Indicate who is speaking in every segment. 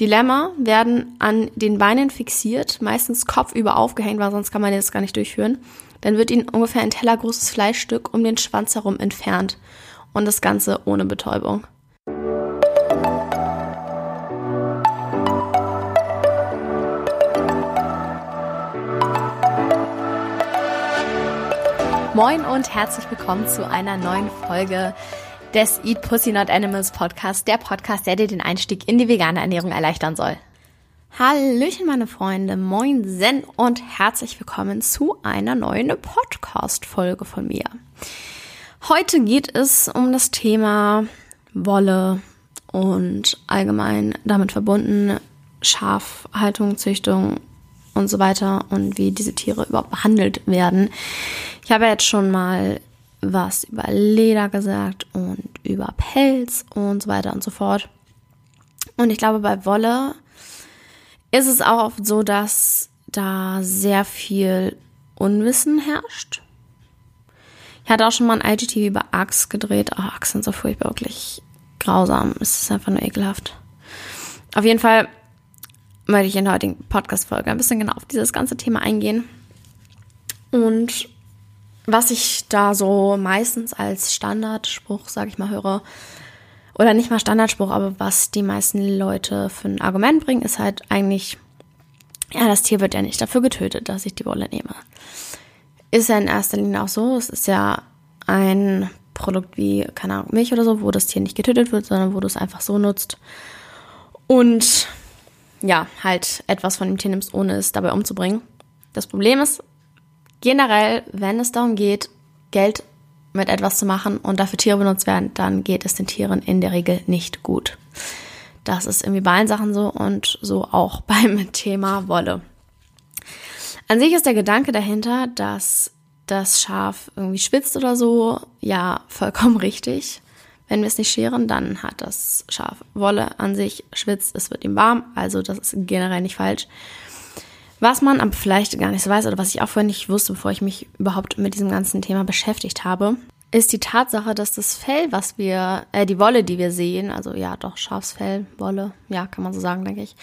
Speaker 1: Die Lämmer werden an den Beinen fixiert, meistens kopfüber aufgehängt, weil sonst kann man das gar nicht durchführen. Dann wird ihnen ungefähr ein tellergroßes Fleischstück um den Schwanz herum entfernt. Und das Ganze ohne Betäubung. Moin und herzlich willkommen zu einer neuen Folge des Eat Pussy Not Animals Podcast, der Podcast, der dir den Einstieg in die vegane Ernährung erleichtern soll. Hallöchen, meine Freunde, moin Zen und herzlich willkommen zu einer neuen Podcast-Folge von mir. Heute geht es um das Thema Wolle und allgemein damit verbunden Schafhaltung, Züchtung und so weiter und wie diese Tiere überhaupt behandelt werden. Ich habe jetzt schon mal was über Leder gesagt und über Pelz und so weiter und so fort. Und ich glaube, bei Wolle ist es auch oft so, dass da sehr viel Unwissen herrscht. Ich hatte auch schon mal ein IGTV über Axe gedreht. Oh, Axe sind so furchtbar, wirklich grausam. Es ist einfach nur ekelhaft. Auf jeden Fall möchte ich in der heutigen Podcast-Folge ein bisschen genau auf dieses ganze Thema eingehen. Und was ich da so meistens als Standardspruch, sag ich mal, höre, oder nicht mal Standardspruch, aber was die meisten Leute für ein Argument bringen, ist halt eigentlich, ja, das Tier wird ja nicht dafür getötet, dass ich die Wolle nehme. Ist ja in erster Linie auch so. Es ist ja ein Produkt wie, keine Ahnung, Milch oder so, wo das Tier nicht getötet wird, sondern wo du es einfach so nutzt. Und ja, halt etwas von dem Tier nimmst, ohne es dabei umzubringen. Das Problem ist, generell, wenn es darum geht, Geld mit etwas zu machen und dafür Tiere benutzt werden, dann geht es den Tieren in der Regel nicht gut. Das ist irgendwie bei allen Sachen so und so auch beim Thema Wolle. An sich ist der Gedanke dahinter, dass das Schaf irgendwie schwitzt oder so, ja, vollkommen richtig. Wenn wir es nicht scheren, dann hat das Schaf Wolle an sich, schwitzt, es wird ihm warm, also das ist generell nicht falsch. Was man aber vielleicht gar nicht so weiß oder was ich auch vorher nicht wusste, bevor ich mich überhaupt mit diesem ganzen Thema beschäftigt habe, ist die Tatsache, dass das Fell, was wir, äh, die Wolle, die wir sehen, also ja, doch Schafsfell, Wolle, ja, kann man so sagen, denke ich,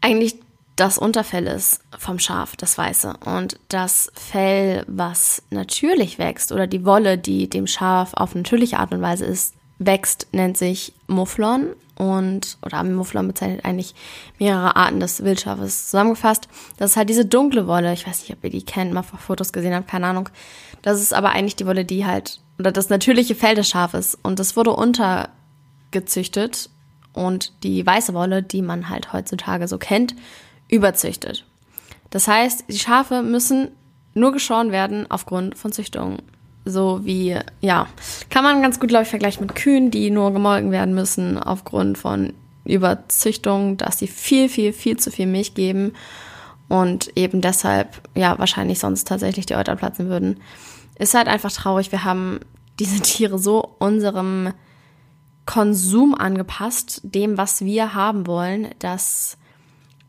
Speaker 1: eigentlich das Unterfell ist vom Schaf, das Weiße. Und das Fell, was natürlich wächst, oder die Wolle, die dem Schaf auf natürliche Art und Weise ist, wächst, nennt sich Mufflon und, oder Mufflon bezeichnet eigentlich mehrere Arten des Wildschafes zusammengefasst. Das ist halt diese dunkle Wolle. Ich weiß nicht, ob ihr die kennt, mal vor Fotos gesehen habt, keine Ahnung. Das ist aber eigentlich die Wolle, die halt, oder das natürliche Fell des Schafes. Und das wurde untergezüchtet. Und die weiße Wolle, die man halt heutzutage so kennt, überzüchtet. Das heißt, die Schafe müssen nur geschoren werden aufgrund von Züchtungen so wie, ja, kann man ganz gut, glaube ich, vergleichen mit Kühen, die nur gemolken werden müssen aufgrund von Überzüchtung, dass sie viel, viel, viel zu viel Milch geben und eben deshalb, ja, wahrscheinlich sonst tatsächlich die Euter platzen würden. Ist halt einfach traurig. Wir haben diese Tiere so unserem Konsum angepasst, dem, was wir haben wollen, dass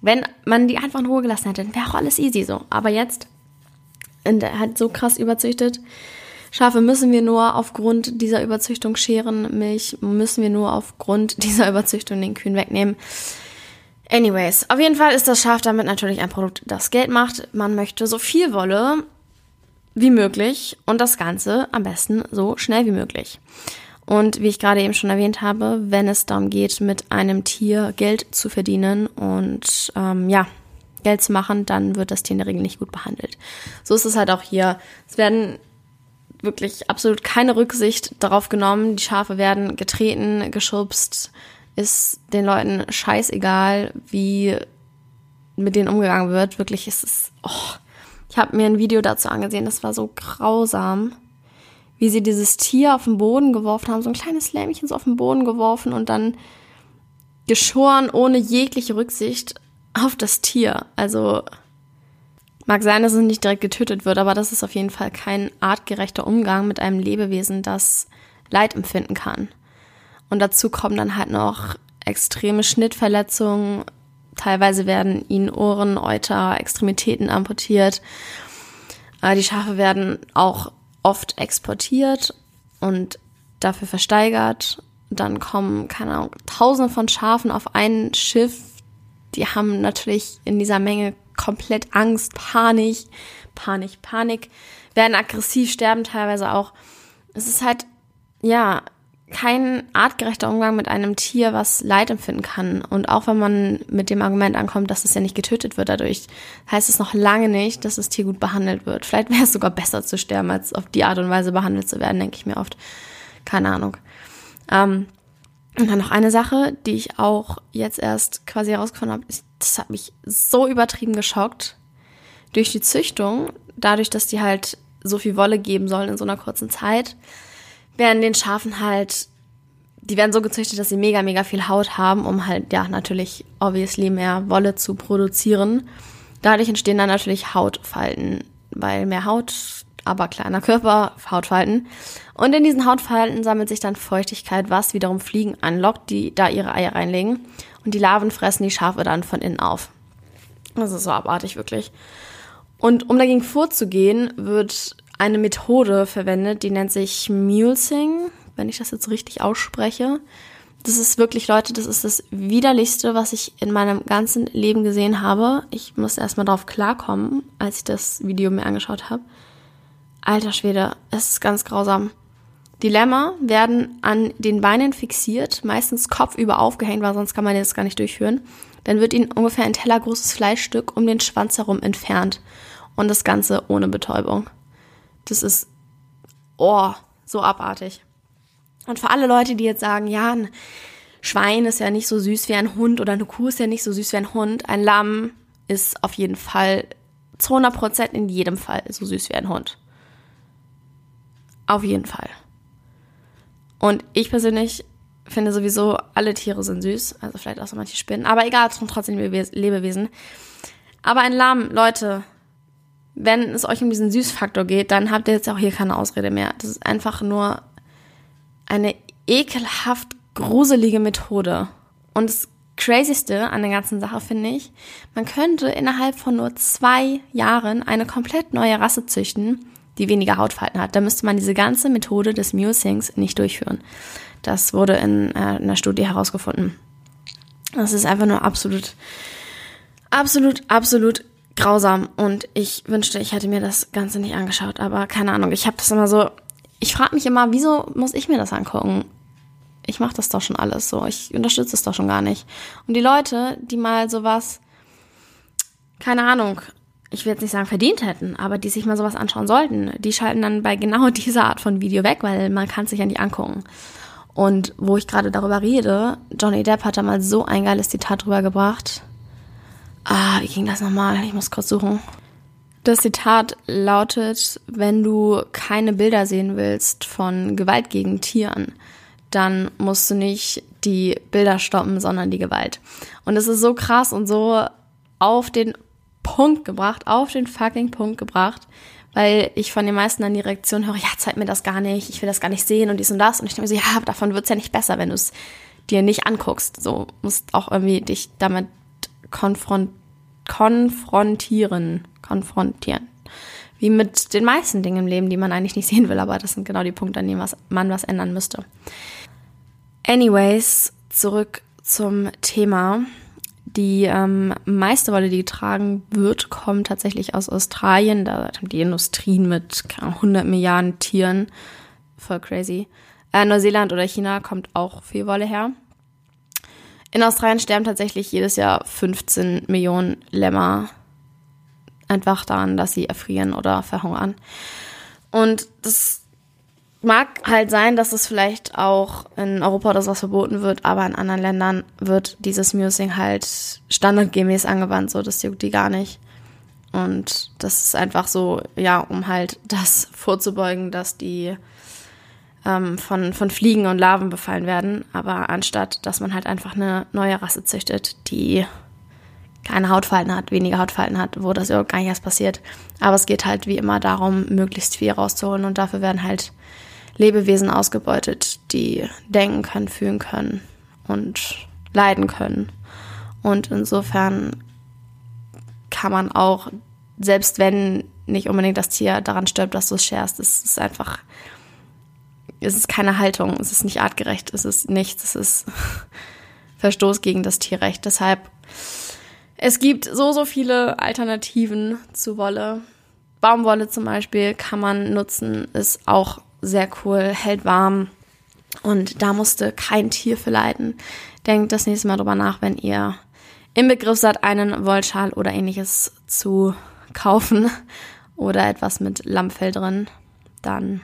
Speaker 1: wenn man die einfach in Ruhe gelassen hätte, wäre auch alles easy so. Aber jetzt halt so krass überzüchtet, Schafe müssen wir nur aufgrund dieser Überzüchtung scheren, Milch müssen wir nur aufgrund dieser Überzüchtung den Kühen wegnehmen. Anyways, auf jeden Fall ist das Schaf damit natürlich ein Produkt, das Geld macht. Man möchte so viel Wolle wie möglich und das Ganze am besten so schnell wie möglich. Und wie ich gerade eben schon erwähnt habe, wenn es darum geht, mit einem Tier Geld zu verdienen und ähm, ja, Geld zu machen, dann wird das Tier in der Regel nicht gut behandelt. So ist es halt auch hier. Es werden wirklich absolut keine Rücksicht darauf genommen. Die Schafe werden getreten, geschubst. Ist den Leuten scheißegal, wie mit denen umgegangen wird. Wirklich ist es. Oh, ich habe mir ein Video dazu angesehen, das war so grausam, wie sie dieses Tier auf den Boden geworfen haben, so ein kleines Lämmchen so auf den Boden geworfen und dann geschoren ohne jegliche Rücksicht auf das Tier. Also Mag sein, dass es nicht direkt getötet wird, aber das ist auf jeden Fall kein artgerechter Umgang mit einem Lebewesen, das Leid empfinden kann. Und dazu kommen dann halt noch extreme Schnittverletzungen. Teilweise werden ihnen Ohren, Euter, Extremitäten amputiert. Äh, die Schafe werden auch oft exportiert und dafür versteigert. dann kommen, keine Ahnung, tausende von Schafen auf ein Schiff. Die haben natürlich in dieser Menge komplett Angst, Panik, Panik, Panik, werden aggressiv, sterben teilweise auch. Es ist halt, ja, kein artgerechter Umgang mit einem Tier, was Leid empfinden kann. Und auch wenn man mit dem Argument ankommt, dass es ja nicht getötet wird dadurch, heißt es noch lange nicht, dass das Tier gut behandelt wird. Vielleicht wäre es sogar besser zu sterben, als auf die Art und Weise behandelt zu werden, denke ich mir oft. Keine Ahnung. Ähm, und dann noch eine Sache, die ich auch jetzt erst quasi herausgefunden habe, das hat mich so übertrieben geschockt. Durch die Züchtung, dadurch, dass die halt so viel Wolle geben sollen in so einer kurzen Zeit, werden den Schafen halt, die werden so gezüchtet, dass sie mega, mega viel Haut haben, um halt, ja, natürlich, obviously mehr Wolle zu produzieren. Dadurch entstehen dann natürlich Hautfalten, weil mehr Haut, aber kleiner Körper, Hautfalten. Und in diesen Hautfalten sammelt sich dann Feuchtigkeit, was wiederum Fliegen anlockt, die da ihre Eier reinlegen. Und die Larven fressen die Schafe dann von innen auf. Das ist so abartig, wirklich. Und um dagegen vorzugehen, wird eine Methode verwendet, die nennt sich Mulesing, wenn ich das jetzt richtig ausspreche. Das ist wirklich, Leute, das ist das widerlichste, was ich in meinem ganzen Leben gesehen habe. Ich musste erstmal drauf klarkommen, als ich das Video mir angeschaut habe. Alter Schwede, es ist ganz grausam. Die Lämmer werden an den Beinen fixiert, meistens kopfüber aufgehängt, weil sonst kann man das gar nicht durchführen. Dann wird ihnen ungefähr ein tellergroßes Fleischstück um den Schwanz herum entfernt. Und das Ganze ohne Betäubung. Das ist, oh, so abartig. Und für alle Leute, die jetzt sagen, ja, ein Schwein ist ja nicht so süß wie ein Hund oder eine Kuh ist ja nicht so süß wie ein Hund, ein Lamm ist auf jeden Fall zu 100 Prozent in jedem Fall so süß wie ein Hund. Auf jeden Fall. Und ich persönlich finde sowieso, alle Tiere sind süß. Also vielleicht auch so manche Spinnen. Aber egal, es sind trotzdem Lebewesen. Aber ein Lamm, Leute, wenn es euch um diesen Süßfaktor geht, dann habt ihr jetzt auch hier keine Ausrede mehr. Das ist einfach nur eine ekelhaft gruselige Methode. Und das Crazyste an der ganzen Sache finde ich, man könnte innerhalb von nur zwei Jahren eine komplett neue Rasse züchten, die weniger Hautfalten hat. Da müsste man diese ganze Methode des Mulesings nicht durchführen. Das wurde in, äh, in einer Studie herausgefunden. Das ist einfach nur absolut, absolut, absolut grausam und ich wünschte, ich hätte mir das Ganze nicht angeschaut, aber keine Ahnung, ich habe das immer so, ich frage mich immer, wieso muss ich mir das angucken? Ich mache das doch schon alles so, ich unterstütze es doch schon gar nicht. Und die Leute, die mal sowas, keine Ahnung, ich will jetzt nicht sagen verdient hätten, aber die sich mal sowas anschauen sollten, die schalten dann bei genau dieser Art von Video weg, weil man kann sich ja nicht angucken. Und wo ich gerade darüber rede, Johnny Depp hat da mal so ein geiles Zitat drüber gebracht. Ah, wie ging das nochmal? Ich muss kurz suchen. Das Zitat lautet, wenn du keine Bilder sehen willst von Gewalt gegen Tieren, dann musst du nicht die Bilder stoppen, sondern die Gewalt. Und es ist so krass und so auf den Punkt gebracht, auf den fucking Punkt gebracht, weil ich von den meisten dann die Reaktion höre, ja, zeig mir das gar nicht, ich will das gar nicht sehen und dies und das. Und ich denke mir so, ja, davon wird's ja nicht besser, wenn du es dir nicht anguckst. So musst auch irgendwie dich damit konfront konfrontieren. Konfrontieren. Wie mit den meisten Dingen im Leben, die man eigentlich nicht sehen will, aber das sind genau die Punkte, an denen was, man was ändern müsste. Anyways, zurück zum Thema. Die ähm, meiste Wolle, die getragen wird, kommt tatsächlich aus Australien. Da haben die Industrien mit 100 Milliarden Tieren. Voll crazy. Äh, Neuseeland oder China kommt auch viel Wolle her. In Australien sterben tatsächlich jedes Jahr 15 Millionen Lämmer einfach daran, dass sie erfrieren oder verhungern. Und das mag halt sein, dass es vielleicht auch in Europa oder sowas verboten wird, aber in anderen Ländern wird dieses Musing halt standardgemäß angewandt, so das juckt die gar nicht. Und das ist einfach so, ja, um halt das vorzubeugen, dass die ähm, von, von Fliegen und Larven befallen werden. Aber anstatt, dass man halt einfach eine neue Rasse züchtet, die keine Hautfalten hat, weniger Hautfalten hat, wo das überhaupt gar nicht erst passiert. Aber es geht halt wie immer darum, möglichst viel rauszuholen und dafür werden halt Lebewesen ausgebeutet, die denken können, fühlen können und leiden können. Und insofern kann man auch, selbst wenn nicht unbedingt das Tier daran stirbt, dass du es scherst, es ist einfach es ist keine Haltung, es ist nicht artgerecht, es ist nichts, es ist Verstoß gegen das Tierrecht. Deshalb, es gibt so, so viele Alternativen zu Wolle. Baumwolle zum Beispiel kann man nutzen, ist auch sehr cool, hält warm und da musste kein Tier für leiden. Denkt das nächste Mal drüber nach, wenn ihr im Begriff seid, einen Wollschal oder ähnliches zu kaufen oder etwas mit Lammfell drin, dann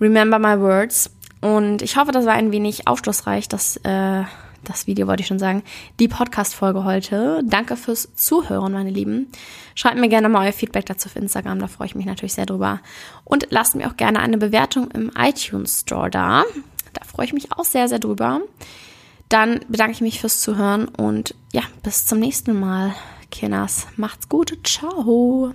Speaker 1: remember my words. Und ich hoffe, das war ein wenig aufschlussreich, dass äh, das Video wollte ich schon sagen, die Podcast-Folge heute. Danke fürs Zuhören, meine Lieben. Schreibt mir gerne mal euer Feedback dazu auf Instagram, da freue ich mich natürlich sehr drüber. Und lasst mir auch gerne eine Bewertung im iTunes Store da. Da freue ich mich auch sehr, sehr drüber. Dann bedanke ich mich fürs Zuhören und ja, bis zum nächsten Mal. Kinders, macht's gut. Ciao.